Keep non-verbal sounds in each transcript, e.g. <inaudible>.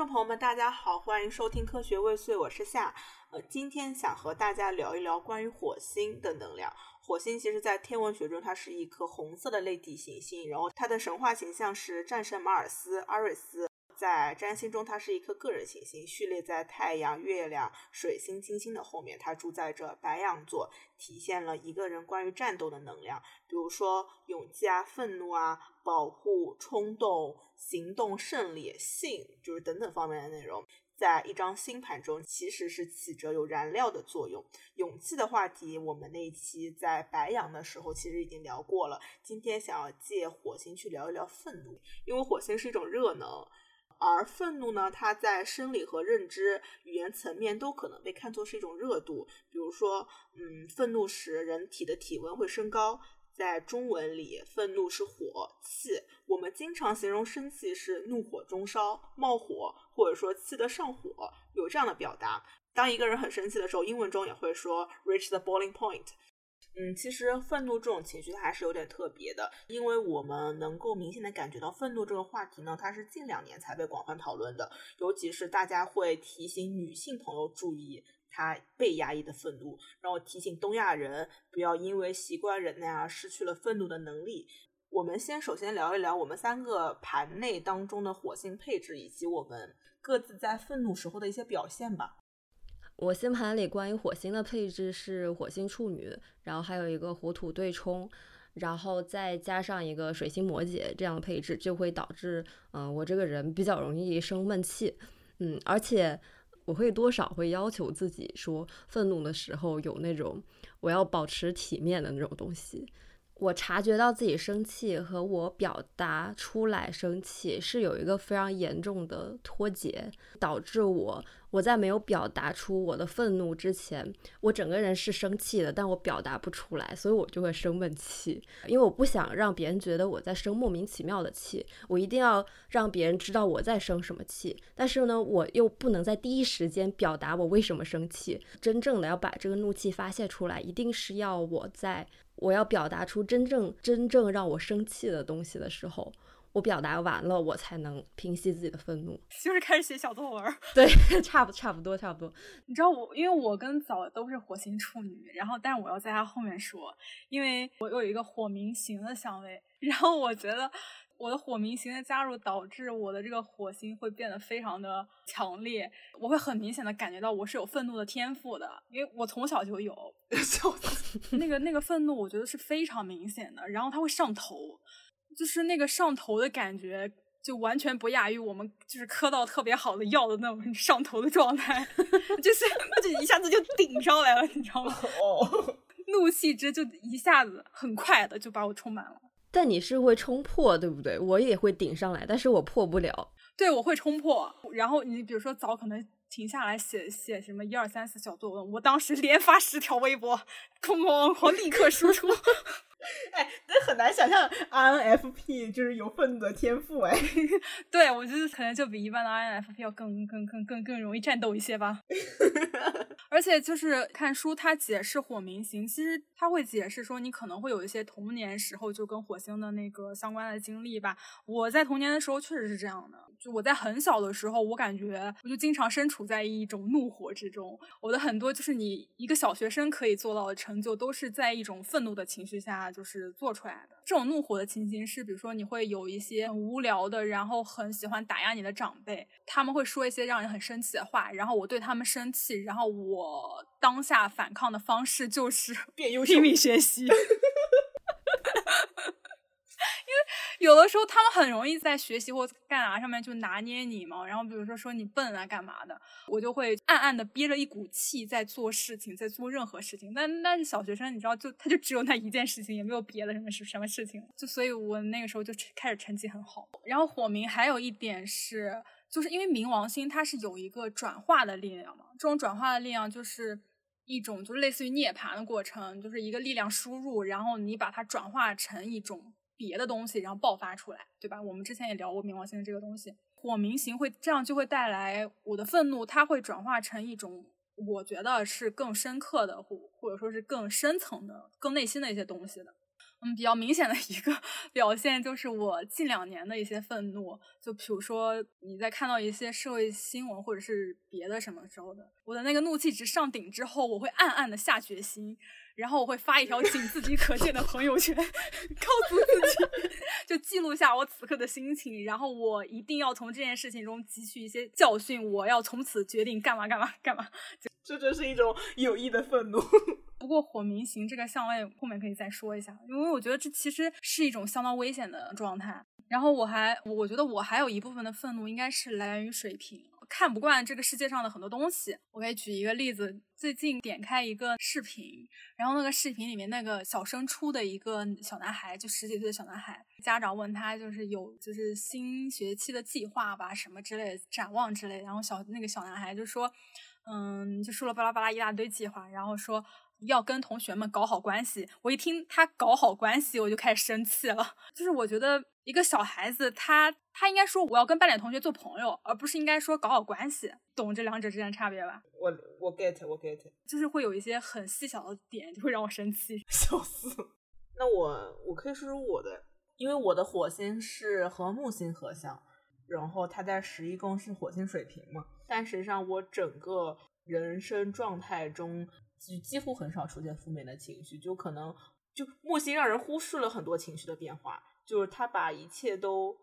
众朋友们，大家好，欢迎收听科学未遂，我是夏。呃，今天想和大家聊一聊关于火星的能量。火星其实，在天文学中，它是一颗红色的类地行星，然后它的神话形象是战神马尔斯阿瑞斯。在占星中，它是一颗个人行星，序列在太阳、月亮、水星、金星的后面。它主宰着白羊座，体现了一个人关于战斗的能量，比如说勇气啊、愤怒啊、保护、冲动、行动、胜利、性，就是等等方面的内容。在一张星盘中，其实是起着有燃料的作用。勇气的话题，我们那一期在白羊的时候其实已经聊过了。今天想要借火星去聊一聊愤怒，因为火星是一种热能。而愤怒呢，它在生理和认知、语言层面都可能被看作是一种热度。比如说，嗯，愤怒时人体的体温会升高。在中文里，愤怒是火气，我们经常形容生气是怒火中烧、冒火，或者说气得上火，有这样的表达。当一个人很生气的时候，英文中也会说 reach the boiling point。嗯，其实愤怒这种情绪它还是有点特别的，因为我们能够明显的感觉到愤怒这个话题呢，它是近两年才被广泛讨论的，尤其是大家会提醒女性朋友注意他被压抑的愤怒，然后提醒东亚人不要因为习惯忍耐而失去了愤怒的能力。我们先首先聊一聊我们三个盘内当中的火星配置，以及我们各自在愤怒时候的一些表现吧。我星盘里关于火星的配置是火星处女，然后还有一个火土对冲，然后再加上一个水星摩羯，这样的配置就会导致，嗯，我这个人比较容易生闷气，嗯，而且我会多少会要求自己说，愤怒的时候有那种我要保持体面的那种东西。我察觉到自己生气和我表达出来生气是有一个非常严重的脱节，导致我我在没有表达出我的愤怒之前，我整个人是生气的，但我表达不出来，所以我就会生闷气，因为我不想让别人觉得我在生莫名其妙的气，我一定要让别人知道我在生什么气，但是呢，我又不能在第一时间表达我为什么生气，真正的要把这个怒气发泄出来，一定是要我在。我要表达出真正真正让我生气的东西的时候，我表达完了，我才能平息自己的愤怒。<laughs> 就是开始写小作文。<laughs> 对，<laughs> 差不差不多差不多。你知道我，因为我跟早都是火星处女，然后但是我要在他后面说，因为我有一个火明行的相位，然后我觉得。我的火明星的加入导致我的这个火星会变得非常的强烈，我会很明显的感觉到我是有愤怒的天赋的，因为我从小就有，那个那个愤怒我觉得是非常明显的，然后它会上头，就是那个上头的感觉就完全不亚于我们就是磕到特别好的药的那种 <laughs> 上头的状态，<laughs> 就是 <laughs> 就一下子就顶上来了，你知道吗？哦，怒气值就一下子很快的就把我充满了。但你是会冲破，对不对？我也会顶上来，但是我破不了。对，我会冲破。然后你比如说早可能停下来写写什么一二三四小作文，我当时连发十条微博，哐哐哐立刻输出。<laughs> 哎，那很难想象 INFP 就是有愤怒的天赋哎。<laughs> 对，我觉得可能就比一般的 INFP 要更更更更更容易战斗一些吧。<laughs> 而且就是看书，它解释火明星，其实它会解释说你可能会有一些童年时候就跟火星的那个相关的经历吧。我在童年的时候确实是这样的，就我在很小的时候，我感觉我就经常身处在一种怒火之中。我的很多就是你一个小学生可以做到的成就，都是在一种愤怒的情绪下就是做出来的。这种怒火的情形是，比如说你会有一些很无聊的，然后很喜欢打压你的长辈，他们会说一些让人很生气的话，然后我对他们生气，然后我。我当下反抗的方式就是 <laughs> 变优秀，拼命学习。因为有的时候他们很容易在学习或干啥上面就拿捏你嘛。然后比如说说你笨啊干嘛的，我就会暗暗的憋着一股气在做事情，在做任何事情。但但是小学生你知道，就他就只有那一件事情，也没有别的什么什什么事情。就所以我那个时候就开始成绩很好。然后火明还有一点是。就是因为冥王星它是有一个转化的力量嘛，这种转化的力量就是一种就是类似于涅槃的过程，就是一个力量输入，然后你把它转化成一种别的东西，然后爆发出来，对吧？我们之前也聊过冥王星这个东西，火冥行会这样就会带来我的愤怒，它会转化成一种我觉得是更深刻的或或者说是更深层的、更内心的一些东西的。嗯，比较明显的一个 <laughs> 表现就是我近两年的一些愤怒，就比如说你在看到一些社会新闻或者是别的什么时候的，我的那个怒气值上顶之后，我会暗暗的下决心，然后我会发一条仅自己可见的朋友圈，告诉自己，就记录下我此刻的心情，然后我一定要从这件事情中汲取一些教训，我要从此决定干嘛干嘛干嘛。这就是一种有益的愤怒。<laughs> 不过火明行这个相位后面可以再说一下，因为我觉得这其实是一种相当危险的状态。然后我还，我觉得我还有一部分的愤怒应该是来源于水平，看不惯这个世界上的很多东西。我可以举一个例子，最近点开一个视频，然后那个视频里面那个小升初的一个小男孩，就十几岁的小男孩，家长问他就是有就是新学期的计划吧，什么之类的展望之类，然后小那个小男孩就说，嗯，就说了巴拉巴拉一大堆计划，然后说。要跟同学们搞好关系，我一听他搞好关系，我就开始生气了。就是我觉得一个小孩子，他他应该说我要跟班里同学做朋友，而不是应该说搞好关系。懂这两者之间的差别吧？我我 get 我 get，就是会有一些很细小的点，就会让我生气，笑死。<laughs> 那我我可以说说我的，因为我的火星是和木星合相，然后它在十一宫是火星水平嘛，但实际上我整个人生状态中。几几乎很少出现负面的情绪，就可能就木星让人忽视了很多情绪的变化，就是他把一切都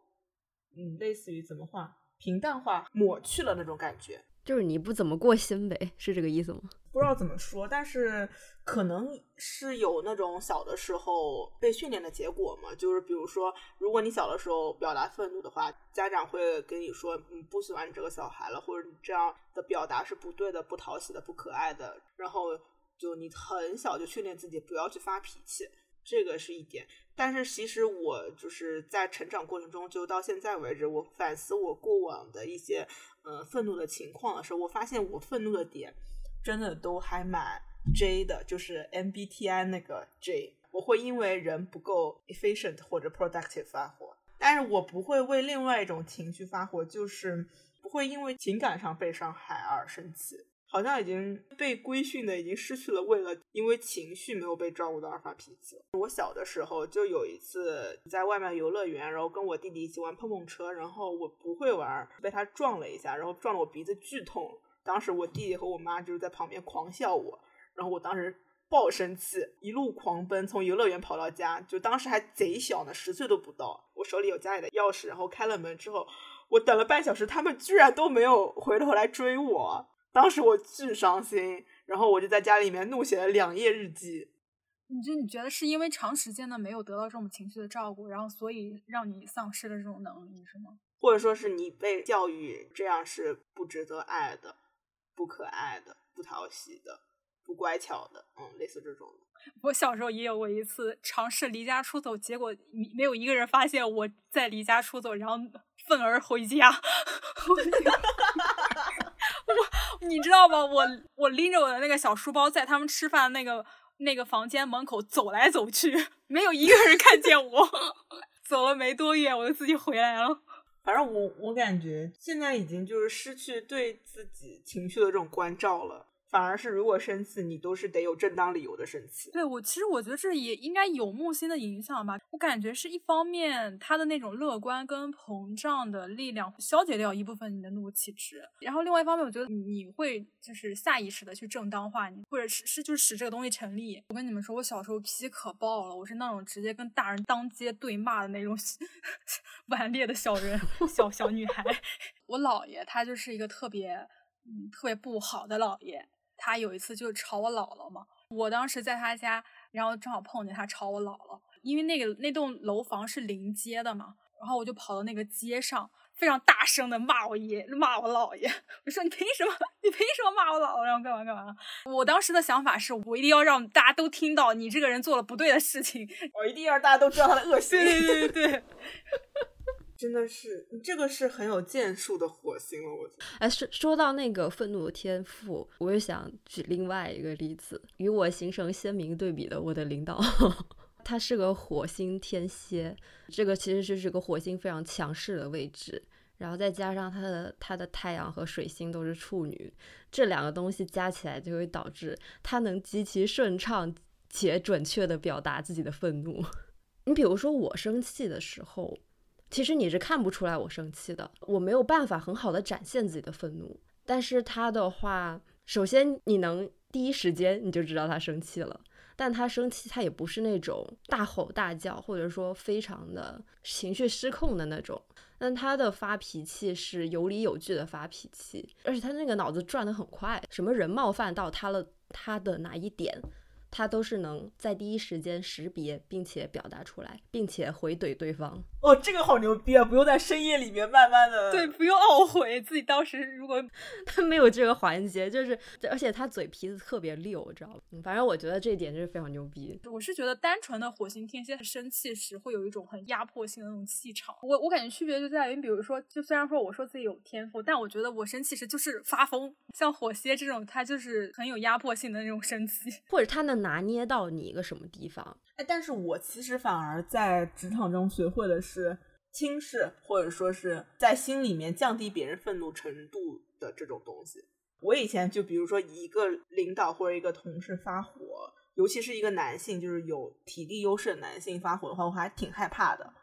嗯类似于怎么话平淡化抹去了那种感觉，就是你不怎么过心呗，是这个意思吗？不知道怎么说，但是可能是有那种小的时候被训练的结果嘛，就是比如说，如果你小的时候表达愤怒的话，家长会跟你说，嗯，不喜欢你这个小孩了，或者你这样的表达是不对的、不讨喜的、不可爱的，然后就你很小就训练自己不要去发脾气，这个是一点。但是其实我就是在成长过程中，就到现在为止，我反思我过往的一些呃愤怒的情况的时候，我发现我愤怒的点。真的都还蛮 J 的，就是 MBTI 那个 J，我会因为人不够 efficient 或者 productive 发火，但是我不会为另外一种情绪发火，就是不会因为情感上被伤害而生气，好像已经被规训的已经失去了为了因为情绪没有被照顾到而发脾气。我小的时候就有一次在外面游乐园，然后跟我弟弟一起玩碰碰车，然后我不会玩，被他撞了一下，然后撞了我鼻子剧痛。当时我弟弟和我妈就是在旁边狂笑我，然后我当时爆生气，一路狂奔，从游乐园跑到家，就当时还贼小呢，十岁都不到。我手里有家里的钥匙，然后开了门之后，我等了半小时，他们居然都没有回头来追我。当时我巨伤心，然后我就在家里面怒写了两页日记。你就你觉得是因为长时间的没有得到这种情绪的照顾，然后所以让你丧失了这种能力，是吗？或者说是你被教育这样是不值得爱的？不可爱的、不讨喜的、不乖巧的，嗯，类似这种的。我小时候也有过一次尝试离家出走，结果没有一个人发现我在离家出走，然后愤而回家。<laughs> 我，你知道吗？我我拎着我的那个小书包，在他们吃饭那个那个房间门口走来走去，没有一个人看见我。<laughs> 走了没多远，我就自己回来了。反正我我感觉现在已经就是失去对自己情绪的这种关照了。反而是，如果生气，你都是得有正当理由的生气。对我，其实我觉得这也应该有木星的影响吧。我感觉是一方面，他的那种乐观跟膨胀的力量消解掉一部分你的怒气值，然后另外一方面，我觉得你会就是下意识的去正当化你，或者是是就是使这个东西成立。我跟你们说，我小时候脾气可爆了，我是那种直接跟大人当街对骂的那种 <laughs> 顽劣的小人，小小女孩。<laughs> 我姥爷他就是一个特别嗯特别不好的姥爷。他有一次就吵我姥姥嘛，我当时在他家，然后正好碰见他吵我姥姥，因为那个那栋楼房是临街的嘛，然后我就跑到那个街上，非常大声的骂我爷，骂我姥爷，我说你凭什么？你凭什么骂我姥姥？然后干嘛干嘛？我当时的想法是我一定要让大家都听到你这个人做了不对的事情，<laughs> 我一定要让大家都知道他的恶行。对对对对。真的是，这个是很有建树的火星了，我觉。哎，说说到那个愤怒的天赋，我又想举另外一个例子，与我形成鲜明对比的我的领导，<laughs> 他是个火星天蝎，这个其实就是这个火星非常强势的位置，然后再加上他的他的太阳和水星都是处女，这两个东西加起来就会导致他能极其顺畅且准确的表达自己的愤怒。<laughs> 你比如说我生气的时候，其实你是看不出来我生气的，我没有办法很好的展现自己的愤怒。但是他的话，首先你能第一时间你就知道他生气了，但他生气他也不是那种大吼大叫，或者说非常的情绪失控的那种。但他的发脾气是有理有据的发脾气，而且他那个脑子转得很快，什么人冒犯到他了，他的哪一点，他都是能在第一时间识别并且表达出来，并且回怼对方。哦，这个好牛逼啊！不用在深夜里面慢慢的，对，不用懊悔自己当时如果 <laughs> 他没有这个环节，就是而且他嘴皮子特别溜，知道吧？反正我觉得这一点就是非常牛逼。我是觉得单纯的火星天蝎生气时会有一种很压迫性的那种气场。我我感觉区别就在于，比如说，就虽然说我说自己有天赋，但我觉得我生气时就是发疯。像火蝎这种，他就是很有压迫性的那种生气，或者他能拿捏到你一个什么地方。哎，但是我其实反而在职场中学会的是轻视，或者说是在心里面降低别人愤怒程度的这种东西。我以前就比如说一个领导或者一个同事发火，尤其是一个男性，就是有体力优势的男性发火的话，我还挺害怕的。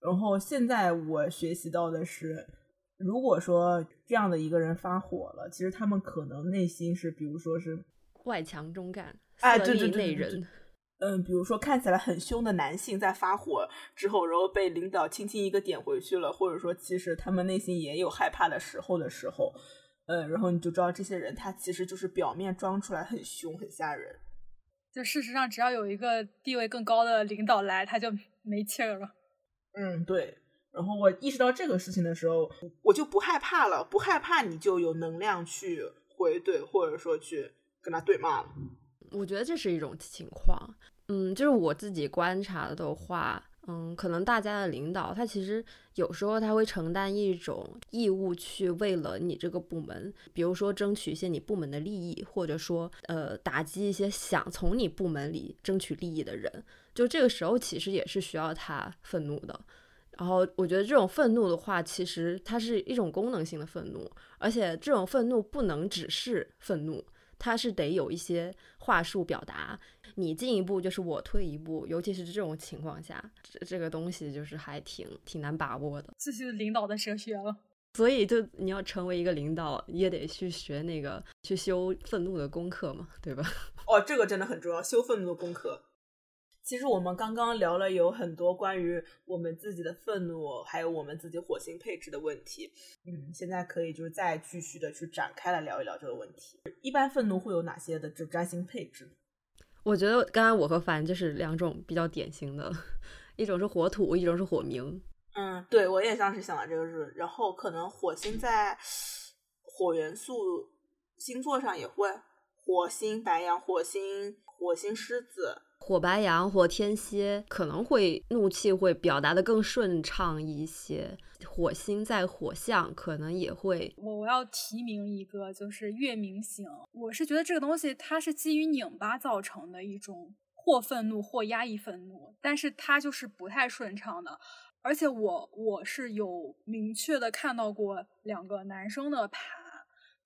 然后现在我学习到的是，如果说这样的一个人发火了，其实他们可能内心是，比如说是外强中干，哎，对对对。嗯，比如说看起来很凶的男性在发火之后，然后被领导轻轻一个点回去了，或者说其实他们内心也有害怕的时候的时候，嗯，然后你就知道这些人他其实就是表面装出来很凶很吓人。就事实上只要有一个地位更高的领导来，他就没气儿了。嗯，对。然后我意识到这个事情的时候，我就不害怕了，不害怕你就有能量去回怼，或者说去跟他对骂了。我觉得这是一种情况，嗯，就是我自己观察的话，嗯，可能大家的领导他其实有时候他会承担一种义务，去为了你这个部门，比如说争取一些你部门的利益，或者说呃打击一些想从你部门里争取利益的人，就这个时候其实也是需要他愤怒的。然后我觉得这种愤怒的话，其实它是一种功能性的愤怒，而且这种愤怒不能只是愤怒。它是得有一些话术表达，你进一步就是我退一步，尤其是这种情况下，这这个东西就是还挺挺难把握的。这就是领导的哲学了。所以就你要成为一个领导，也得去学那个去修愤怒的功课嘛，对吧？哦，这个真的很重要，修愤怒的功课。其实我们刚刚聊了有很多关于我们自己的愤怒，还有我们自己火星配置的问题。嗯，现在可以就是再继续的去展开来聊一聊这个问题。一般愤怒会有哪些的这占星配置？我觉得刚才我和凡就是两种比较典型的，一种是火土，一种是火冥。嗯，对，我也当时想到这个是，然后可能火星在火元素星座上也会，火星白羊、火星火星狮子，火白羊、火天蝎可能会怒气会表达的更顺畅一些，火星在火象可能也会。我我要提名一个，就是月明星。我是觉得这个东西它是基于拧巴造成的一种或愤怒或压抑愤怒，但是它就是不太顺畅的。而且我我是有明确的看到过两个男生的盘，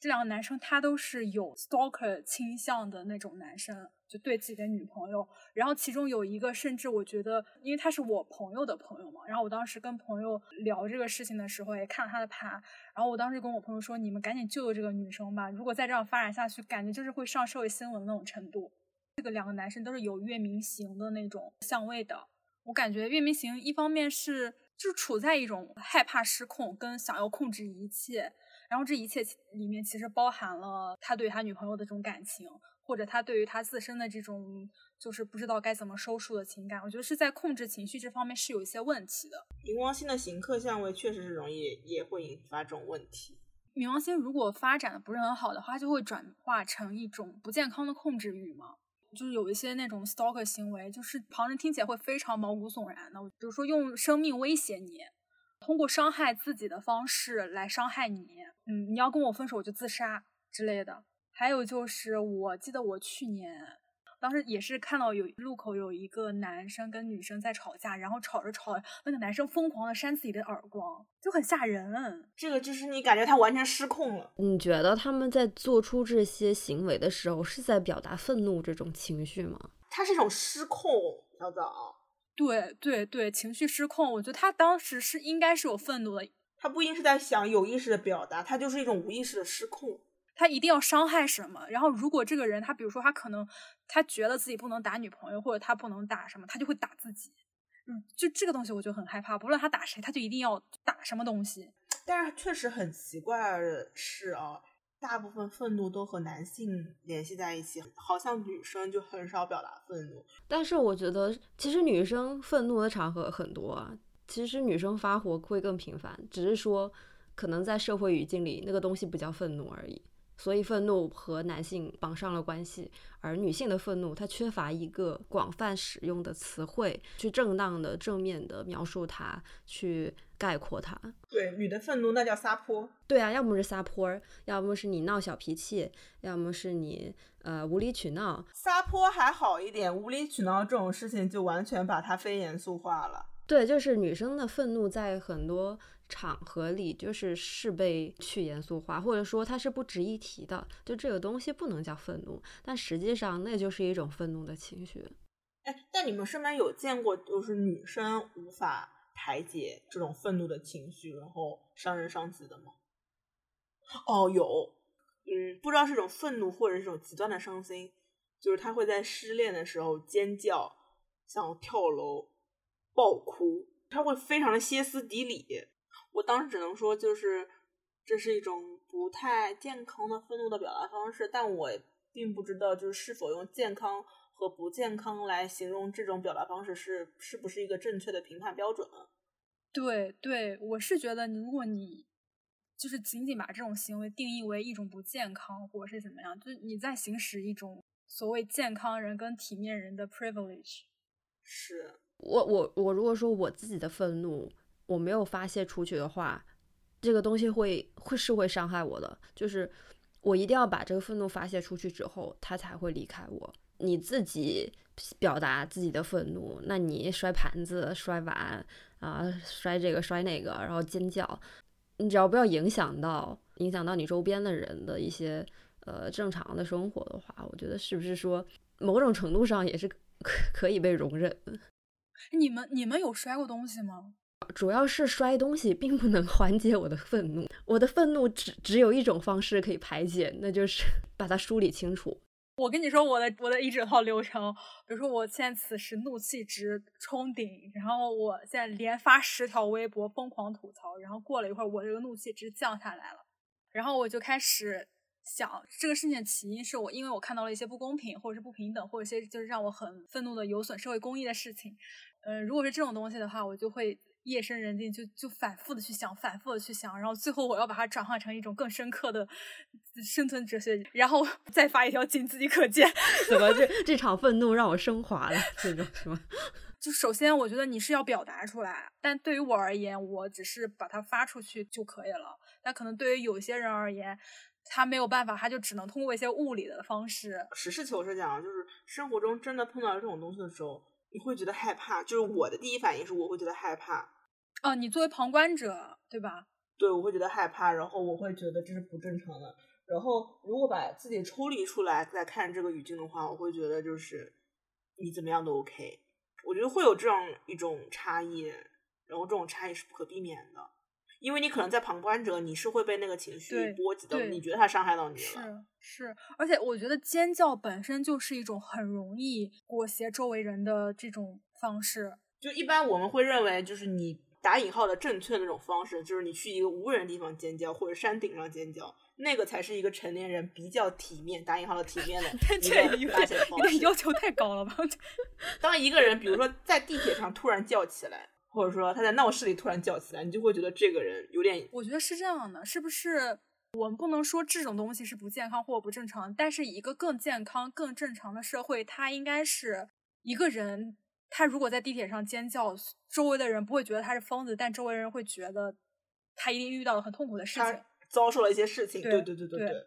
这两个男生他都是有 stalker 倾向的那种男生，就对自己的女朋友。然后其中有一个，甚至我觉得，因为他是我朋友的朋友嘛，然后我当时跟朋友聊这个事情的时候，也看了他的盘，然后我当时跟我朋友说：“你们赶紧救救这个女生吧，如果再这样发展下去，感觉就是会上社会新闻那种程度。”这个两个男生都是有月明型的那种相位的。我感觉月明型一方面是就是处在一种害怕失控跟想要控制一切，然后这一切里面其实包含了他对他女朋友的这种感情，或者他对于他自身的这种就是不知道该怎么收束的情感。我觉得是在控制情绪这方面是有一些问题的。冥王星的行克相位确实是容易也会引发这种问题。冥王星如果发展的不是很好的话，就会转化成一种不健康的控制欲嘛。就是有一些那种 stalker 行为，就是旁人听起来会非常毛骨悚然的。比如说用生命威胁你，通过伤害自己的方式来伤害你。嗯，你要跟我分手，我就自杀之类的。还有就是，我记得我去年当时也是看到有路口有一个男生跟女生在吵架，然后吵着吵，那个男生疯狂的扇自己的耳光，就很吓人。这个就是你感觉他完全失控了。你觉得他们在做出这些行为的时候，是在表达愤怒这种情绪吗？他是一种失控，小枣。对对对，情绪失控。我觉得他当时是应该是有愤怒的，他不一定是在想有意识的表达，他就是一种无意识的失控。他一定要伤害什么？然后如果这个人他比如说他可能他觉得自己不能打女朋友，或者他不能打什么，他就会打自己。嗯，就这个东西我就很害怕，不论他打谁，他就一定要打什么东西。但是确实很奇怪的是啊，大部分愤怒都和男性联系在一起，好像女生就很少表达愤怒。但是我觉得，其实女生愤怒的场合很多啊，其实女生发火会更频繁，只是说可能在社会语境里那个东西不叫愤怒而已。所以愤怒和男性绑上了关系，而女性的愤怒，它缺乏一个广泛使用的词汇去正当的、正面的描述它，去概括它。对，女的愤怒那叫撒泼。对啊，要么是撒泼，要么是你闹小脾气，要么是你呃无理取闹。撒泼还好一点，无理取闹这种事情就完全把它非严肃化了。对，就是女生的愤怒在很多。场合里就是是被去严肃化，或者说它是不值一提的，就这个东西不能叫愤怒，但实际上那就是一种愤怒的情绪。哎，但你们身边有见过就是女生无法排解这种愤怒的情绪，然后伤人伤己的吗？哦，有，嗯，不知道是种愤怒，或者是一种极端的伤心，就是他会在失恋的时候尖叫，想跳楼，爆哭，他会非常的歇斯底里。我当时只能说，就是这是一种不太健康的愤怒的表达方式，但我并不知道，就是是否用健康和不健康来形容这种表达方式是是不是一个正确的评判标准？对对，我是觉得，如果你就是仅仅把这种行为定义为一种不健康，或者是怎么样，就是你在行使一种所谓健康人跟体面人的 privilege。是我我我如果说我自己的愤怒。我没有发泄出去的话，这个东西会会是会伤害我的。就是我一定要把这个愤怒发泄出去之后，他才会离开我。你自己表达自己的愤怒，那你摔盘子、摔碗啊，摔这个摔那个，然后尖叫，你只要不要影响到影响到你周边的人的一些呃正常的生活的话，我觉得是不是说某种程度上也是可可以被容忍？你们你们有摔过东西吗？主要是摔东西并不能缓解我的愤怒，我的愤怒只只有一种方式可以排解，那就是 <laughs> 把它梳理清楚。我跟你说我的我的一整套流程，比如说我现在此时怒气值冲顶，然后我现在连发十条微博疯狂吐槽，然后过了一会儿我这个怒气值降下来了，然后我就开始想这个事情的起因是我因为我看到了一些不公平或者是不平等或者一些就是让我很愤怒的有损社会公益的事情，嗯，如果是这种东西的话，我就会。夜深人静，就就反复的去想，反复的去想，然后最后我要把它转化成一种更深刻的生存哲学，然后 <laughs> 再发一条仅自己可见。怎么这这场愤怒让我升华了？这种是吗？<laughs> 就首先我觉得你是要表达出来，但对于我而言，我只是把它发出去就可以了。但可能对于有些人而言，他没有办法，他就只能通过一些物理的方式。实事求是讲，就是生活中真的碰到这种东西的时候，你会觉得害怕。就是我的第一反应是，我会觉得害怕。哦，你作为旁观者，对吧？对，我会觉得害怕，然后我会觉得这是不正常的。然后，如果把自己抽离出来再看这个语境的话，我会觉得就是你怎么样都 OK。我觉得会有这样一种差异，然后这种差异是不可避免的，因为你可能在旁观者，你是会被那个情绪波及的，你觉得他伤害到你了。是是，而且我觉得尖叫本身就是一种很容易裹挟周围人的这种方式。就一般我们会认为，就是你。打引号的正确的那种方式，就是你去一个无人的地方尖叫，或者山顶上尖叫，那个才是一个成年人比较体面、打引号的体面的 <laughs> 一个发泄方式。要求太高了吧？<laughs> <laughs> 当一个人，比如说在地铁上突然叫起来，或者说他在闹市里突然叫起来，你就会觉得这个人有点……我觉得是这样的，是不是？我们不能说这种东西是不健康或不正常，但是一个更健康、更正常的社会，它应该是一个人。他如果在地铁上尖叫，周围的人不会觉得他是疯子，但周围人会觉得他一定遇到了很痛苦的事情，遭受了一些事情。对对对对对。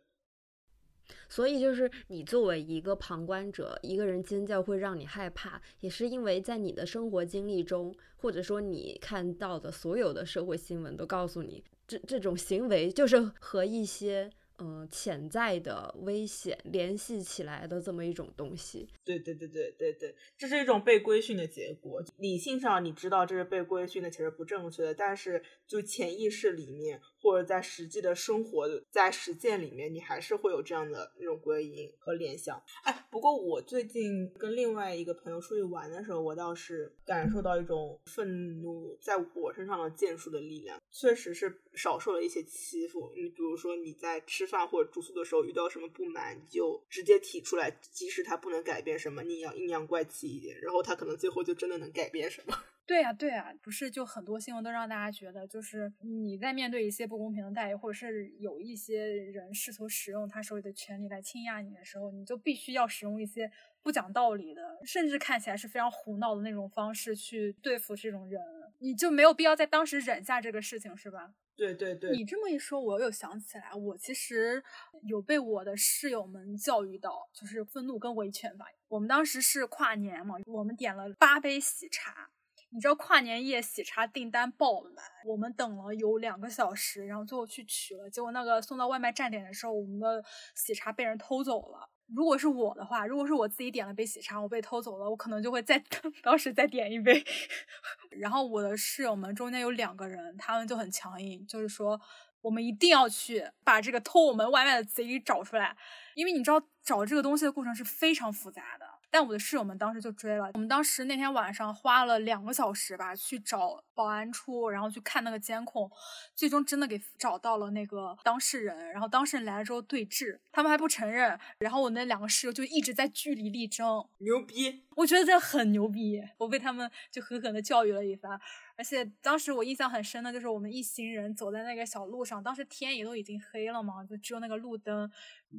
所以就是你作为一个旁观者，一个人尖叫会让你害怕，也是因为在你的生活经历中，或者说你看到的所有的社会新闻都告诉你，这这种行为就是和一些嗯，潜在的危险联系起来的这么一种东西。对对对对对对，这是一种被规训的结果。理性上你知道这是被规训的，其实不正确的，但是就潜意识里面或者在实际的生活在实践里面，你还是会有这样的那种归因和联想。哎，不过我最近跟另外一个朋友出去玩的时候，我倒是感受到一种愤怒在我身上的建树的力量，确实是少受了一些欺负。你比如说你在吃。饭或者住宿的时候遇到什么不满，你就直接提出来，即使他不能改变什么，你也要阴阳怪气一点，然后他可能最后就真的能改变什么。<laughs> 对呀，对呀，不是就很多新闻都让大家觉得，就是你在面对一些不公平的待遇，或者是有一些人试图使用他手里的权利来倾轧你的时候，你就必须要使用一些不讲道理的，甚至看起来是非常胡闹的那种方式去对付这种人，你就没有必要在当时忍下这个事情，是吧？对对对，你这么一说，我又想起来，我其实有被我的室友们教育到，就是愤怒跟维权吧。我们当时是跨年嘛，我们点了八杯喜茶，你知道跨年夜喜茶订单爆满，我们等了有两个小时，然后最后去取了，结果那个送到外卖站点的时候，我们的喜茶被人偷走了。如果是我的话，如果是我自己点了杯喜茶，我被偷走了，我可能就会再 <laughs> 当时再点一杯。<laughs> 然后我的室友们中间有两个人，他们就很强硬，就是说我们一定要去把这个偷我们外卖的贼给找出来，因为你知道找这个东西的过程是非常复杂的。但我的室友们当时就追了，我们当时那天晚上花了两个小时吧，去找保安处，然后去看那个监控，最终真的给找到了那个当事人。然后当事人来了之后对峙，他们还不承认，然后我那两个室友就一直在据理力争，牛逼！我觉得这很牛逼，我被他们就狠狠的教育了一番。而且当时我印象很深的就是我们一行人走在那个小路上，当时天也都已经黑了嘛，就只有那个路灯。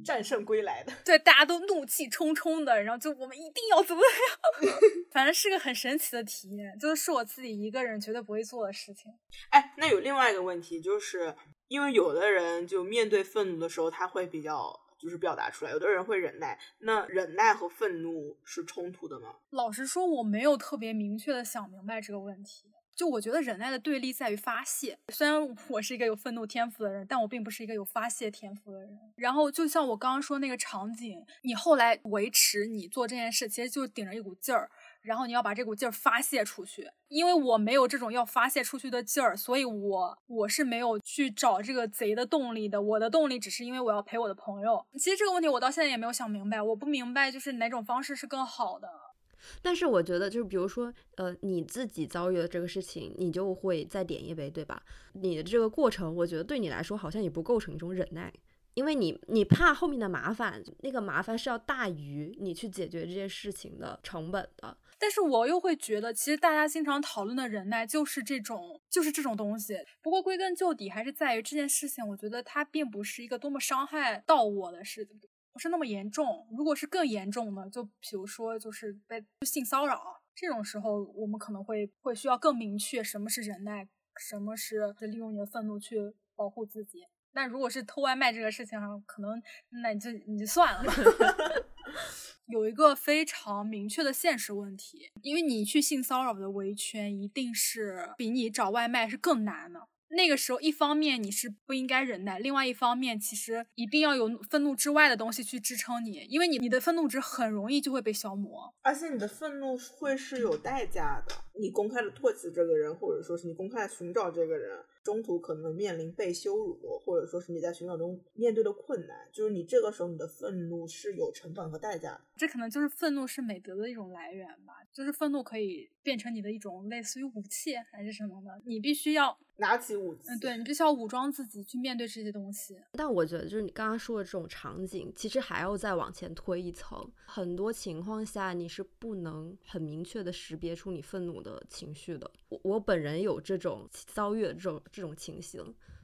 战胜归来的，对，大家都怒气冲冲的，然后就我们一定要怎么样，<laughs> 反正是个很神奇的体验，就是我自己一个人绝对不会做的事情。哎，那有另外一个问题，就是因为有的人就面对愤怒的时候，他会比较就是表达出来，有的人会忍耐，那忍耐和愤怒是冲突的吗？老实说，我没有特别明确的想明白这个问题。就我觉得忍耐的对立在于发泄。虽然我是一个有愤怒天赋的人，但我并不是一个有发泄天赋的人。然后就像我刚刚说那个场景，你后来维持你做这件事，其实就是顶着一股劲儿，然后你要把这股劲儿发泄出去。因为我没有这种要发泄出去的劲儿，所以我我是没有去找这个贼的动力的。我的动力只是因为我要陪我的朋友。其实这个问题我到现在也没有想明白，我不明白就是哪种方式是更好的。但是我觉得，就是比如说，呃，你自己遭遇了这个事情，你就会再点一杯，对吧？你的这个过程，我觉得对你来说好像也不构成一种忍耐，因为你你怕后面的麻烦，那个麻烦是要大于你去解决这件事情的成本的。但是我又会觉得，其实大家经常讨论的忍耐就是这种，就是这种东西。不过归根究底，还是在于这件事情，我觉得它并不是一个多么伤害到我的事情。不是那么严重，如果是更严重的，就比如说就是被性骚扰这种时候，我们可能会会需要更明确什么是忍耐，什么是利用你的愤怒去保护自己。那如果是偷外卖这个事情上，可能那你就你就算了。<laughs> 有一个非常明确的现实问题，因为你去性骚扰的维权一定是比你找外卖是更难的。那个时候，一方面你是不应该忍耐，另外一方面，其实一定要有愤怒之外的东西去支撑你，因为你你的愤怒值很容易就会被消磨，而且你的愤怒会是有代价的。你公开的唾弃这个人，或者说是你公开的寻找这个人。中途可能面临被羞辱，或者说是你在寻找中面对的困难，就是你这个时候你的愤怒是有成本和代价的。这可能就是愤怒是美德的一种来源吧，就是愤怒可以变成你的一种类似于武器还是什么的，你必须要拿起武器。嗯，对你必须要武装自己去面对这些东西。但我觉得就是你刚刚说的这种场景，其实还要再往前推一层，很多情况下你是不能很明确的识别出你愤怒的情绪的。我我本人有这种遭遇的这种。这种情形，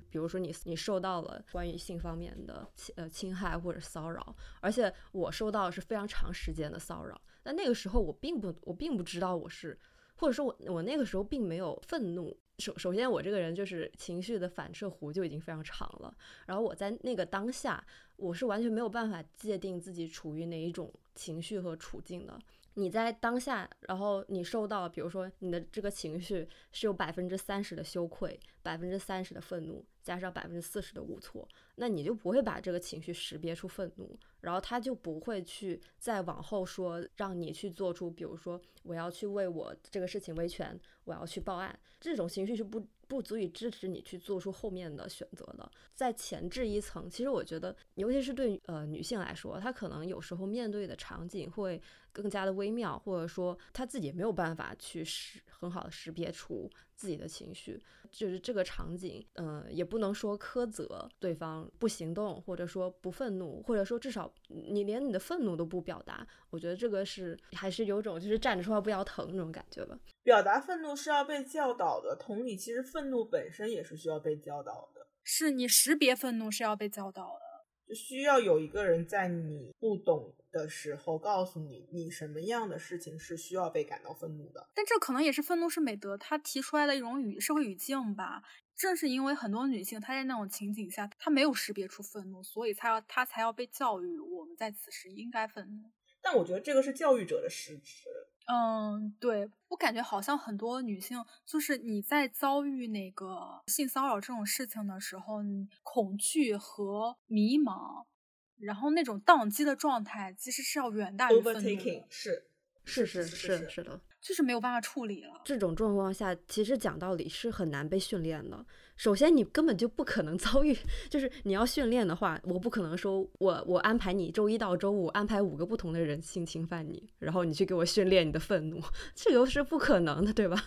比如说你你受到了关于性方面的侵呃侵害或者骚扰，而且我受到的是非常长时间的骚扰，但那个时候我并不我并不知道我是，或者说我我那个时候并没有愤怒。首首先我这个人就是情绪的反射弧就已经非常长了，然后我在那个当下我是完全没有办法界定自己处于哪一种情绪和处境的。你在当下，然后你受到，比如说你的这个情绪是有百分之三十的羞愧，百分之三十的愤怒，加上百分之四十的无措，那你就不会把这个情绪识别出愤怒，然后他就不会去再往后说让你去做出，比如说我要去为我这个事情维权，我要去报案，这种情绪是不。不足以支持你去做出后面的选择的，在前置一层，其实我觉得，尤其是对呃女性来说，她可能有时候面对的场景会更加的微妙，或者说他自己也没有办法去识很好的识别出自己的情绪。就是这个场景，嗯，也不能说苛责对方不行动，或者说不愤怒，或者说至少你连你的愤怒都不表达。我觉得这个是还是有种就是站着说话不腰疼那种感觉吧。表达愤怒是要被教导的，同理，其实愤怒本身也是需要被教导的。是你识别愤怒是要被教导的。需要有一个人在你不懂的时候告诉你，你什么样的事情是需要被感到愤怒的。但这可能也是愤怒是美德他提出来的一种语社会语境吧。正是因为很多女性她在那种情景下，她没有识别出愤怒，所以她要她才要被教育，我们在此时应该愤怒。但我觉得这个是教育者的失职。嗯，对我感觉好像很多女性，就是你在遭遇那个性骚扰这种事情的时候，恐惧和迷茫，然后那种宕机的状态，其实是要远大于愤怒。是是是是是的。就是没有办法处理了。这种状况下，其实讲道理是很难被训练的。首先，你根本就不可能 <laughs> 遭遇，就是你要训练的话，我不可能说我我安排你周一到周五安排五个不同的人性侵犯你，然后你去给我训练你的愤怒，<laughs> 这个是不可能的，对吧？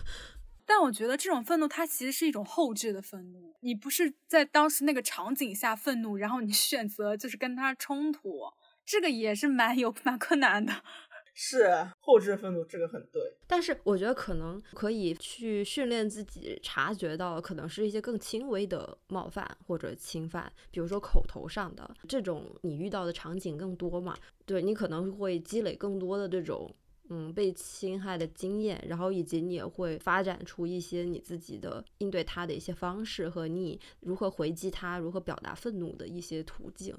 但我觉得这种愤怒它其实是一种后置的愤怒，你不是在当时那个场景下愤怒，然后你 <laughs> 选择就是跟他冲突，这个也是蛮有蛮困难的。<laughs> 是后置愤怒，这个很对。但是我觉得可能可以去训练自己，察觉到可能是一些更轻微的冒犯或者侵犯，比如说口头上的这种，你遇到的场景更多嘛？对你可能会积累更多的这种嗯被侵害的经验，然后以及你也会发展出一些你自己的应对他的一些方式和你如何回击他、如何表达愤怒的一些途径。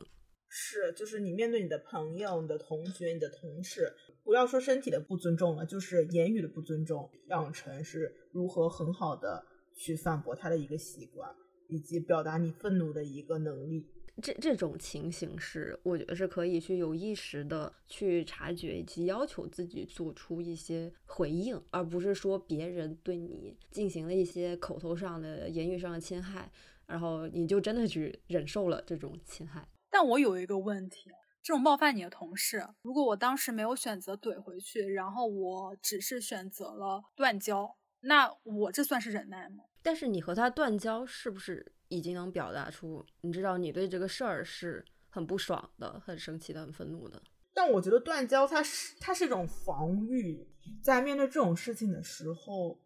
是，就是你面对你的朋友、你的同学、你的同事。不要说身体的不尊重了，就是言语的不尊重，养成是如何很好的去反驳他的一个习惯，以及表达你愤怒的一个能力。这这种情形是，我觉得是可以去有意识的去察觉以及要求自己做出一些回应，而不是说别人对你进行了一些口头上的言语上的侵害，然后你就真的去忍受了这种侵害。但我有一个问题。这种冒犯你的同事，如果我当时没有选择怼回去，然后我只是选择了断交，那我这算是忍耐吗？但是你和他断交，是不是已经能表达出你知道你对这个事儿是很不爽的、很生气的、很愤怒的？但我觉得断交，它是它是一种防御，在面对这种事情的时候，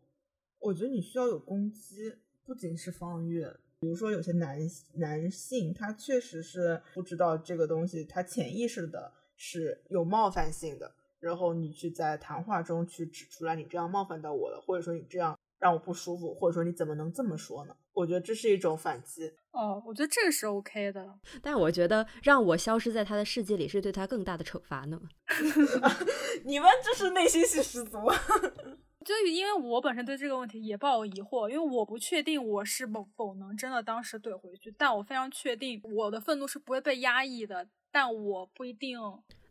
我觉得你需要有攻击，不仅是防御。比如说，有些男男性他确实是不知道这个东西，他潜意识的是有冒犯性的。然后你去在谈话中去指出来，你这样冒犯到我了，或者说你这样让我不舒服，或者说你怎么能这么说呢？我觉得这是一种反击。哦，我觉得这个是 OK 的。但我觉得让我消失在他的世界里是对他更大的惩罚呢。<laughs> 你们这是内心戏十足。<laughs> 就因为我本身对这个问题也抱有疑惑，因为我不确定我是否否能真的当时怼回去，但我非常确定我的愤怒是不会被压抑的，但我不一定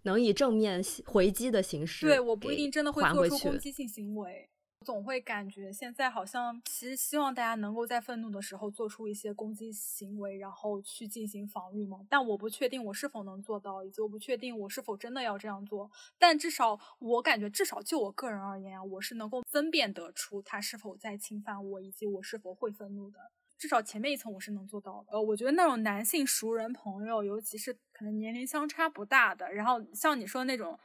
能以正面回击的形式，对，我不一定真的会做出攻击性行为。总会感觉现在好像，其实希望大家能够在愤怒的时候做出一些攻击行为，然后去进行防御嘛。但我不确定我是否能做到，以及我不确定我是否真的要这样做。但至少我感觉，至少就我个人而言啊，我是能够分辨得出他是否在侵犯我，以及我是否会愤怒的。至少前面一层我是能做到的。呃，我觉得那种男性熟人朋友，尤其是可能年龄相差不大的，然后像你说的那种。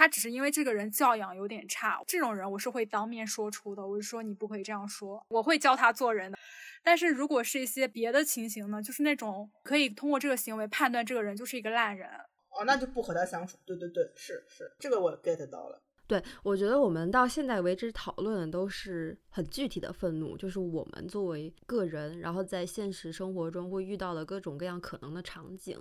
他只是因为这个人教养有点差，这种人我是会当面说出的。我是说你不可以这样说，我会教他做人的。但是如果是一些别的情形呢，就是那种可以通过这个行为判断这个人就是一个烂人，哦，那就不和他相处。对对对，是是，这个我 get 到了。对，我觉得我们到现在为止讨论的都是很具体的愤怒，就是我们作为个人，然后在现实生活中会遇到的各种各样可能的场景。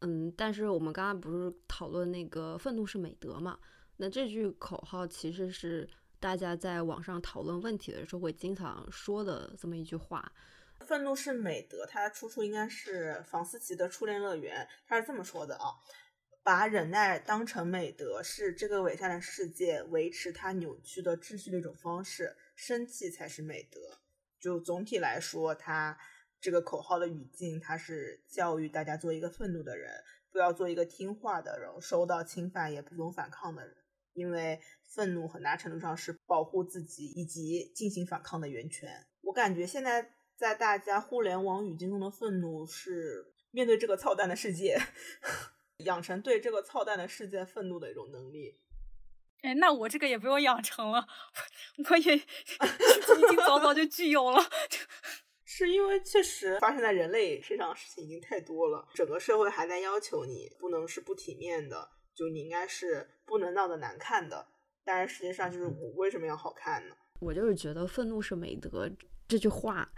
嗯，但是我们刚刚不是讨论那个愤怒是美德嘛？那这句口号其实是大家在网上讨论问题的时候会经常说的这么一句话。愤怒是美德，它出处应该是房思琪的《初恋乐园》，他是这么说的啊：把忍耐当成美德，是这个伪善的世界维持它扭曲的秩序的一种方式。生气才是美德。就总体来说，它这个口号的语境，它是教育大家做一个愤怒的人，不要做一个听话的人，受到侵犯也不懂反抗的人。因为愤怒很大程度上是保护自己以及进行反抗的源泉。我感觉现在。在大家互联网语境中的愤怒是面对这个操蛋的世界，<laughs> 养成对这个操蛋的世界愤怒的一种能力。哎，那我这个也不用养成了，<laughs> 我也 <laughs> 已经早早就具有了。是因为确实发生在人类身上的事情已经太多了，整个社会还在要求你不能是不体面的，就你应该是不能闹得难看的。但是实际上，就是我为什么要好看呢？我就是觉得愤怒是美德这句话。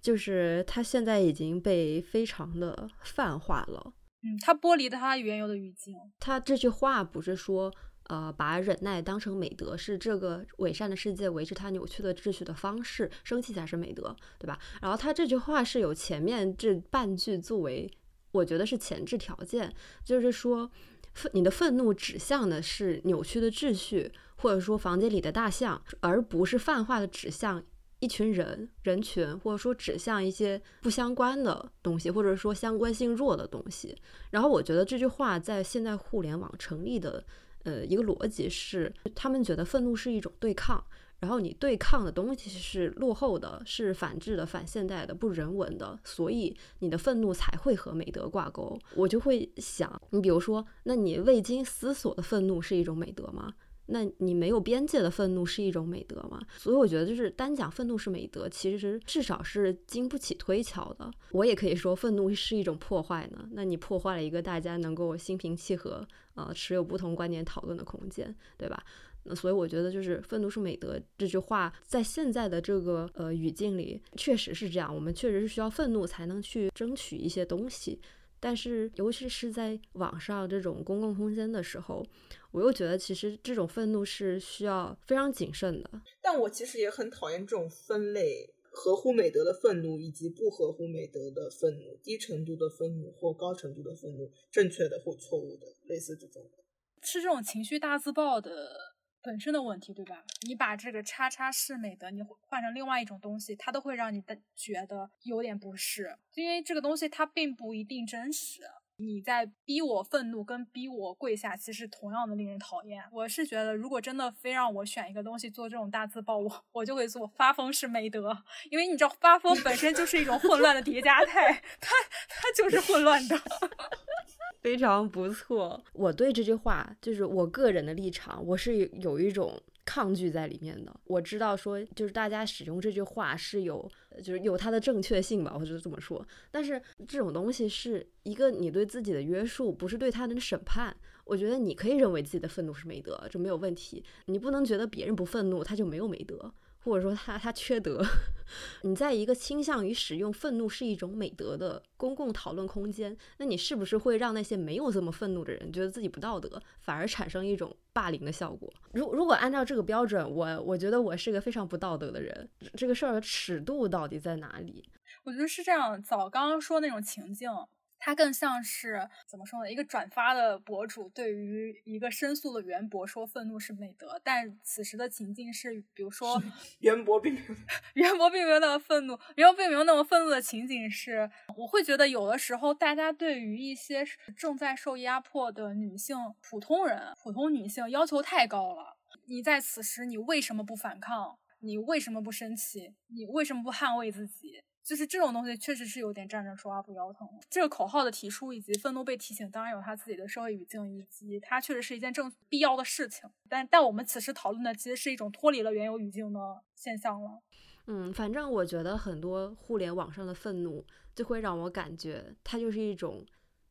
就是它现在已经被非常的泛化了，嗯，它剥离了它原有的语境。它这句话不是说，呃，把忍耐当成美德，是这个伪善的世界维持它扭曲的秩序的方式，生气才是美德，对吧？然后它这句话是有前面这半句作为，我觉得是前置条件，就是说，愤你的愤怒指向的是扭曲的秩序，或者说房间里的大象，而不是泛化的指向。一群人人群，或者说指向一些不相关的东西，或者说相关性弱的东西。然后我觉得这句话在现在互联网成立的，呃，一个逻辑是，他们觉得愤怒是一种对抗，然后你对抗的东西是落后的，是反智的、反现代的、不人文的，所以你的愤怒才会和美德挂钩。我就会想，你比如说，那你未经思索的愤怒是一种美德吗？那你没有边界的愤怒是一种美德吗？所以我觉得，就是单讲愤怒是美德，其实至少是经不起推敲的。我也可以说，愤怒是一种破坏呢。那你破坏了一个大家能够心平气和，呃，持有不同观点讨论的空间，对吧？那所以我觉得，就是愤怒是美德这句话，在现在的这个呃语境里，确实是这样。我们确实是需要愤怒才能去争取一些东西。但是，尤其是在网上这种公共空间的时候，我又觉得其实这种愤怒是需要非常谨慎的。但我其实也很讨厌这种分类：合乎美德的愤怒以及不合乎美德的愤怒，低程度的愤怒或高程度的愤怒，正确的或错误的，类似这种的，是这种情绪大自爆的。本身的问题，对吧？你把这个“叉叉是美的”，你换成另外一种东西，它都会让你的觉得有点不适，因为这个东西它并不一定真实。你在逼我愤怒，跟逼我跪下，其实同样的令人讨厌。我是觉得，如果真的非让我选一个东西做这种大字报，我我就会做“发疯是美德”，因为你知道，发疯本身就是一种混乱的叠加态，<laughs> 它它就是混乱的。<laughs> 非常不错，我对这句话就是我个人的立场，我是有一种抗拒在里面的。我知道说，就是大家使用这句话是有，就是有它的正确性吧，我就这么说。但是这种东西是一个你对自己的约束，不是对他的审判。我觉得你可以认为自己的愤怒是美德，这没有问题。你不能觉得别人不愤怒他就没有美德。或者说他他缺德，<laughs> 你在一个倾向于使用愤怒是一种美德的公共讨论空间，那你是不是会让那些没有这么愤怒的人觉得自己不道德，反而产生一种霸凌的效果？如如果按照这个标准，我我觉得我是个非常不道德的人。这个事儿的尺度到底在哪里？我觉得是这样，早刚刚说那种情境。它更像是怎么说呢？一个转发的博主对于一个申诉的袁博说：“愤怒是美德。”但此时的情境是，比如说 <laughs> 袁博并没有，<laughs> 袁博并没有那么愤怒，袁博并没有那么愤怒的情景是，我会觉得有的时候大家对于一些正在受压迫的女性、普通人、普通女性要求太高了。你在此时，你为什么不反抗？你为什么不生气？你为什么不捍卫自己？就是这种东西确实是有点站着说话不腰疼。这个口号的提出以及愤怒被提醒，当然有他自己的社会语境，以及它确实是一件正必要的事情。但但我们此时讨论的其实是一种脱离了原有语境的现象了。嗯，反正我觉得很多互联网上的愤怒就会让我感觉它就是一种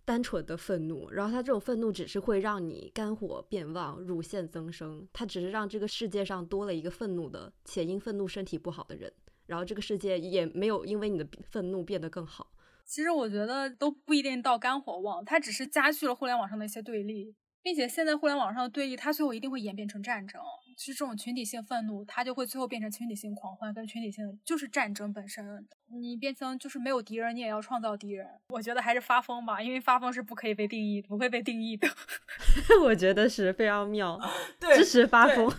单纯的愤怒，然后它这种愤怒只是会让你肝火变旺、乳腺增生，它只是让这个世界上多了一个愤怒的且因愤怒身体不好的人。然后这个世界也没有因为你的愤怒变得更好。其实我觉得都不一定到肝火旺，它只是加剧了互联网上的一些对立。并且现在互联网上的对立，它最后一定会演变成战争。其实这种群体性愤怒，它就会最后变成群体性狂欢，跟群体性的就是战争本身。你变成就是没有敌人，你也要创造敌人。我觉得还是发疯吧，因为发疯是不可以被定义，不会被定义的。<laughs> 我觉得是非常妙，对支持发疯。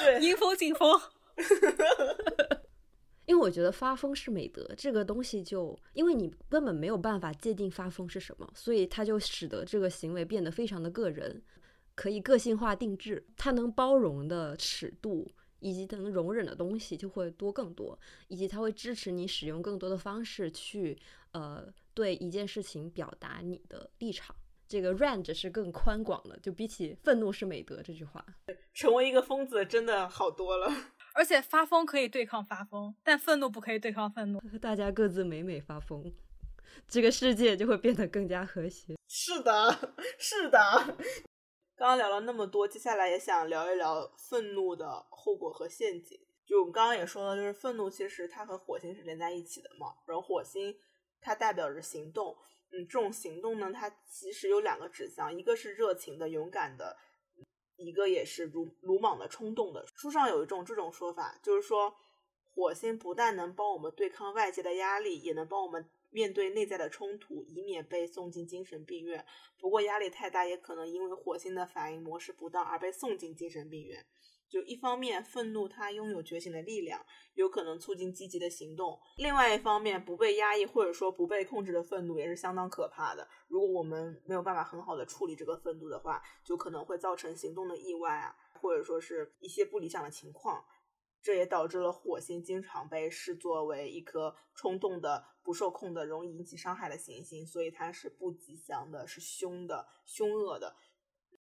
对，<laughs> 迎风进风。<laughs> 因为我觉得发疯是美德，这个东西就因为你根本没有办法界定发疯是什么，所以它就使得这个行为变得非常的个人，可以个性化定制，它能包容的尺度以及能容忍的东西就会多更多，以及它会支持你使用更多的方式去呃对一件事情表达你的立场。这个 range 是更宽广的，就比起愤怒是美德这句话，成为一个疯子真的好多了。而且发疯可以对抗发疯，但愤怒不可以对抗愤怒。<laughs> 大家各自美美发疯，这个世界就会变得更加和谐。是的，是的。刚刚聊了那么多，接下来也想聊一聊愤怒的后果和陷阱。就我们刚刚也说了，就是愤怒其实它和火星是连在一起的嘛。然后火星它代表着行动，嗯，这种行动呢，它其实有两个指向，一个是热情的、勇敢的。一个也是鲁鲁莽的、冲动的。书上有一种这种说法，就是说火星不但能帮我们对抗外界的压力，也能帮我们面对内在的冲突，以免被送进精神病院。不过压力太大，也可能因为火星的反应模式不当而被送进精神病院。就一方面，愤怒它拥有觉醒的力量，有可能促进积极的行动；另外一方面，不被压抑或者说不被控制的愤怒也是相当可怕的。如果我们没有办法很好的处理这个愤怒的话，就可能会造成行动的意外啊，或者说是一些不理想的情况。这也导致了火星经常被视作为一颗冲动的、不受控的、容易引起伤害的行星，所以它是不吉祥的，是凶的、凶恶的。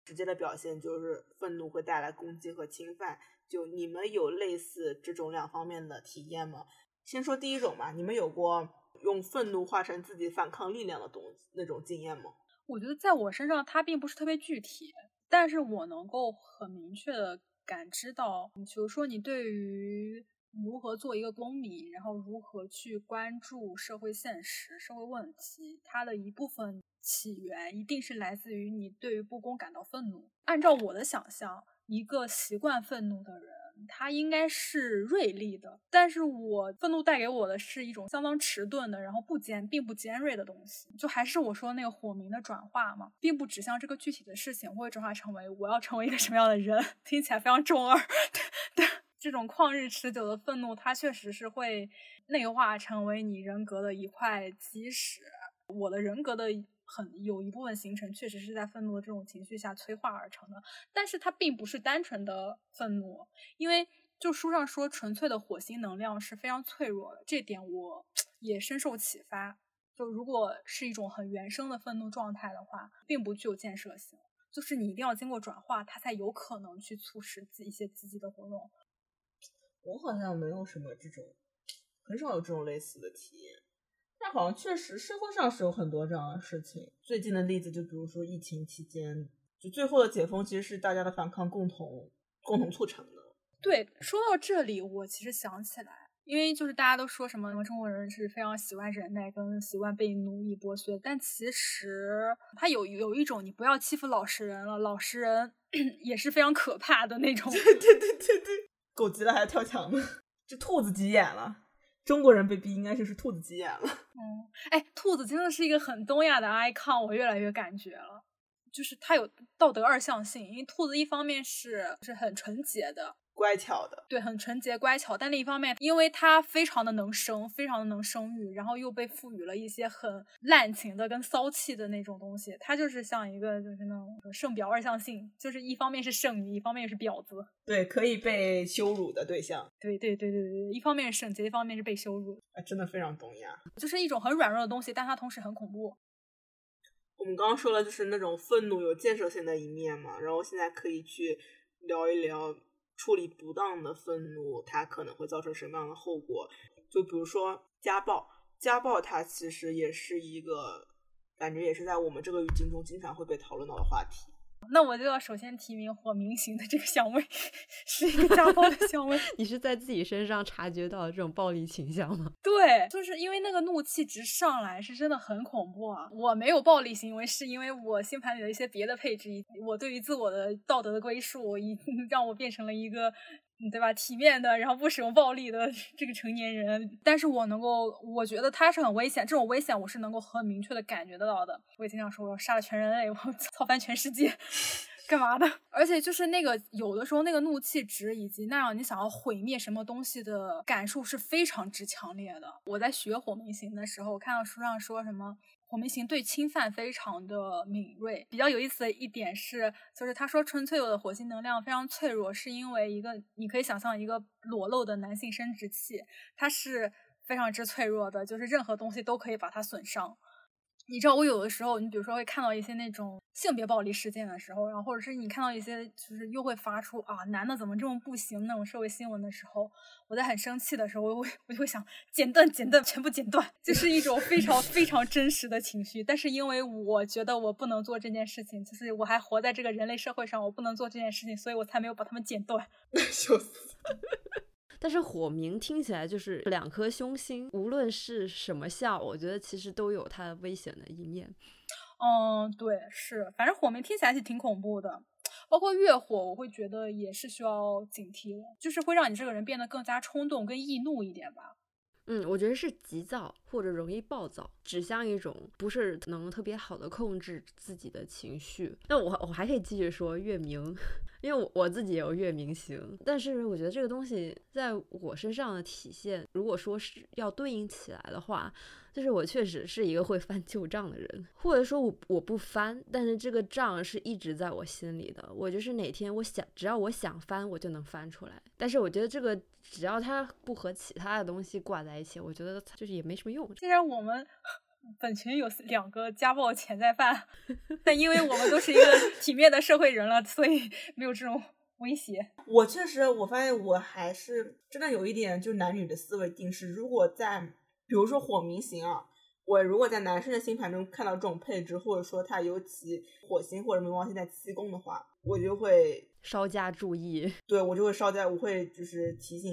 直接的表现就是愤怒会带来攻击和侵犯。就你们有类似这种两方面的体验吗？先说第一种吧，你们有过用愤怒化成自己反抗力量的东那种经验吗？我觉得在我身上它并不是特别具体，但是我能够很明确的感知到，比如说你对于如何做一个公民，然后如何去关注社会现实、社会问题，它的一部分。起源一定是来自于你对于不公感到愤怒。按照我的想象，一个习惯愤怒的人，它应该是锐利的。但是我愤怒带给我的是一种相当迟钝的，然后不尖，并不尖锐的东西。就还是我说那个火明的转化嘛，并不指向这个具体的事情，会转化成为我要成为一个什么样的人。<laughs> 听起来非常中二。<laughs> 对，这种旷日持久的愤怒，它确实是会内化成为你人格的一块基石。我的人格的。很有一部分形成确实是在愤怒的这种情绪下催化而成的，但是它并不是单纯的愤怒，因为就书上说纯粹的火星能量是非常脆弱的，这点我也深受启发。就如果是一种很原生的愤怒状态的话，并不具有建设性，就是你一定要经过转化，它才有可能去促使自己一些积极的活动。我好像没有什么这种，很少有这种类似的体验。但好像确实社会上是有很多这样的事情。最近的例子就比如说疫情期间，就最后的解封其实是大家的反抗共同共同促成的。对，说到这里，我其实想起来，因为就是大家都说什么什么中国人是非常喜欢忍耐跟习惯被奴役剥削，但其实他有有一种你不要欺负老实人了，老实人 <clears throat> 也是非常可怕的那种。对对对对对，狗急了还跳墙呢，这兔子急眼了。中国人被逼应该就是兔子急眼了。嗯，哎，兔子真的是一个很东亚的 icon，我越来越感觉了，就是它有道德二向性，因为兔子一方面是是很纯洁的。乖巧的，对，很纯洁乖巧。但另一方面，因为他非常的能生，非常的能生育，然后又被赋予了一些很滥情的跟骚气的那种东西，他就是像一个就是那种圣婊二向性，就是一方面是圣女，一方面又是婊子。对，可以被羞辱的对象。对对对对对，一方面是圣洁，一方面是被羞辱。啊，真的非常懂呀，就是一种很软弱的东西，但它同时很恐怖。我们刚刚说了，就是那种愤怒有建设性的一面嘛，然后现在可以去聊一聊。处理不当的愤怒，它可能会造成什么样的后果？就比如说家暴，家暴它其实也是一个感觉，也是在我们这个语境中经常会被讨论到的话题。那我就要首先提名火明星的这个相位，<laughs> 是一个家暴的香味。<laughs> 你是在自己身上察觉到这种暴力倾向吗？<laughs> 对，就是因为那个怒气值上来是真的很恐怖啊！我没有暴力行为，是因为我星盘里的一些别的配置，我对于自我的道德的归属，已让我变成了一个。对吧？体面的，然后不使用暴力的 <laughs> 这个成年人，但是我能够，我觉得他是很危险。这种危险我是能够很明确的感觉得到的。我也经常说，我要杀了全人类，<laughs> 我操翻全世界，<laughs> 干嘛的？而且就是那个有的时候那个怒气值以及那样你想要毁灭什么东西的感受是非常之强烈的。我在学火明星的时候，我看到书上说什么。火明星对侵犯非常的敏锐。比较有意思的一点是，就是他说纯粹有的火星能量非常脆弱，是因为一个你可以想象一个裸露的男性生殖器，它是非常之脆弱的，就是任何东西都可以把它损伤。你知道我有的时候，你比如说会看到一些那种性别暴力事件的时候，然后或者是你看到一些就是又会发出啊男的怎么这么不行那种社会新闻的时候，我在很生气的时候，我会我就会想剪断剪断全部剪断，就是一种非常非常真实的情绪。但是因为我觉得我不能做这件事情，就是我还活在这个人类社会上，我不能做这件事情，所以我才没有把他们剪断。<laughs> 笑死。但是火明听起来就是两颗凶星，无论是什么相，我觉得其实都有它危险的一面。嗯，对，是，反正火明听起来是挺恐怖的，包括月火，我会觉得也是需要警惕的，就是会让你这个人变得更加冲动跟易怒一点吧。嗯，我觉得是急躁或者容易暴躁，指向一种不是能特别好的控制自己的情绪。那我我还可以继续说月明。因为我我自己也有月明星，但是我觉得这个东西在我身上的体现，如果说是要对应起来的话，就是我确实是一个会翻旧账的人，或者说我我不翻，但是这个账是一直在我心里的。我就是哪天我想，只要我想翻，我就能翻出来。但是我觉得这个只要它不和其他的东西挂在一起，我觉得就是也没什么用。既然我们。本群有两个家暴潜在犯，<laughs> 但因为我们都是一个 <laughs> 体面的社会人了，所以没有这种威胁。我确实，我发现我还是真的有一点，就男女的思维定式。如果在比如说火明星啊，我如果在男生的星盘中看到这种配置，或者说他尤其火星或者冥王星在七宫的话，我就会稍加注意。对我就会稍加，我会就是提醒。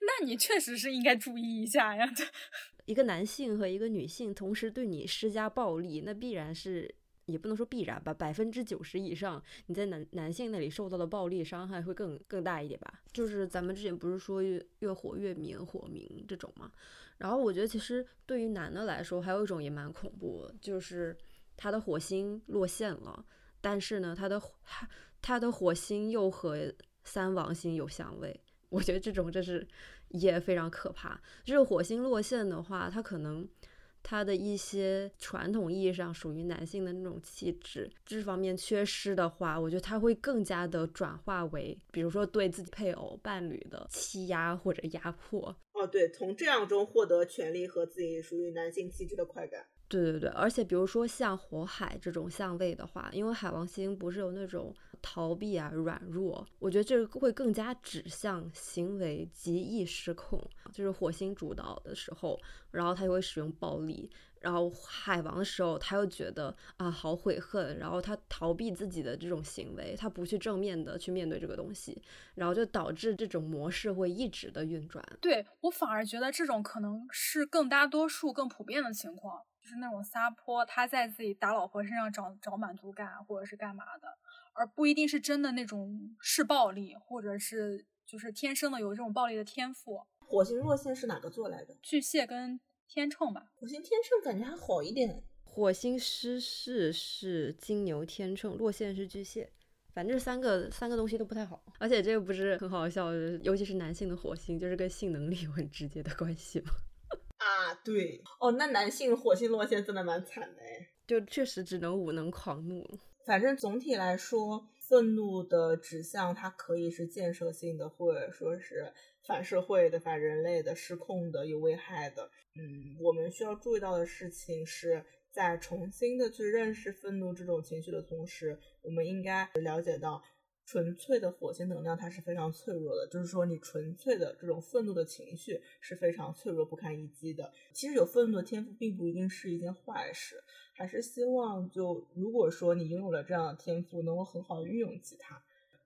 那你确实是应该注意一下呀。<laughs> 一个男性和一个女性同时对你施加暴力，那必然是也不能说必然吧，百分之九十以上你在男男性那里受到的暴力伤害会更更大一点吧。就是咱们之前不是说越越火越明火明这种嘛，然后我觉得其实对于男的来说，还有一种也蛮恐怖，就是他的火星落线了，但是呢，他的他他的火星又和三王星有相位，我觉得这种真是。也非常可怕。就是火星落陷的话，它可能它的一些传统意义上属于男性的那种气质，这方面缺失的话，我觉得他会更加的转化为，比如说对自己配偶、伴侣的欺压或者压迫。哦，对，从这样中获得权利和自己属于男性气质的快感。对对对，而且比如说像火海这种相位的话，因为海王星不是有那种。逃避啊，软弱，我觉得这个会更加指向行为极易失控，就是火星主导的时候，然后他就会使用暴力，然后海王的时候，他又觉得啊好悔恨，然后他逃避自己的这种行为，他不去正面的去面对这个东西，然后就导致这种模式会一直的运转。对我反而觉得这种可能是更大多数、更普遍的情况，就是那种撒泼，他在自己打老婆身上找找满足感，或者是干嘛的。而不一定是真的那种是暴力，或者是就是天生的有这种暴力的天赋。火星落陷是哪个座来的？巨蟹跟天秤吧。火星天秤感觉还好一点。火星失势是金牛天秤，落陷是巨蟹，反正三个三个东西都不太好。而且这个不是很好笑，尤其是男性的火星，就是跟性能力有很直接的关系吗？<laughs> 啊，对哦，那男性火星落陷真的蛮惨的哎，就确实只能武能狂怒。反正总体来说，愤怒的指向它可以是建设性的，或者说是反社会的、反人类的、失控的、有危害的。嗯，我们需要注意到的事情是在重新的去认识愤怒这种情绪的同时，我们应该了解到，纯粹的火星能量它是非常脆弱的，就是说你纯粹的这种愤怒的情绪是非常脆弱不堪一击的。其实有愤怒的天赋并不一定是一件坏事，还是希望就如果说你拥有了这样的天赋，能够很好的运用起它，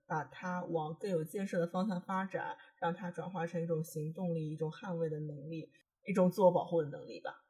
把它往更有建设的方向发展，让它转化成一种行动力、一种捍卫的能力、一种自我保护的能力吧。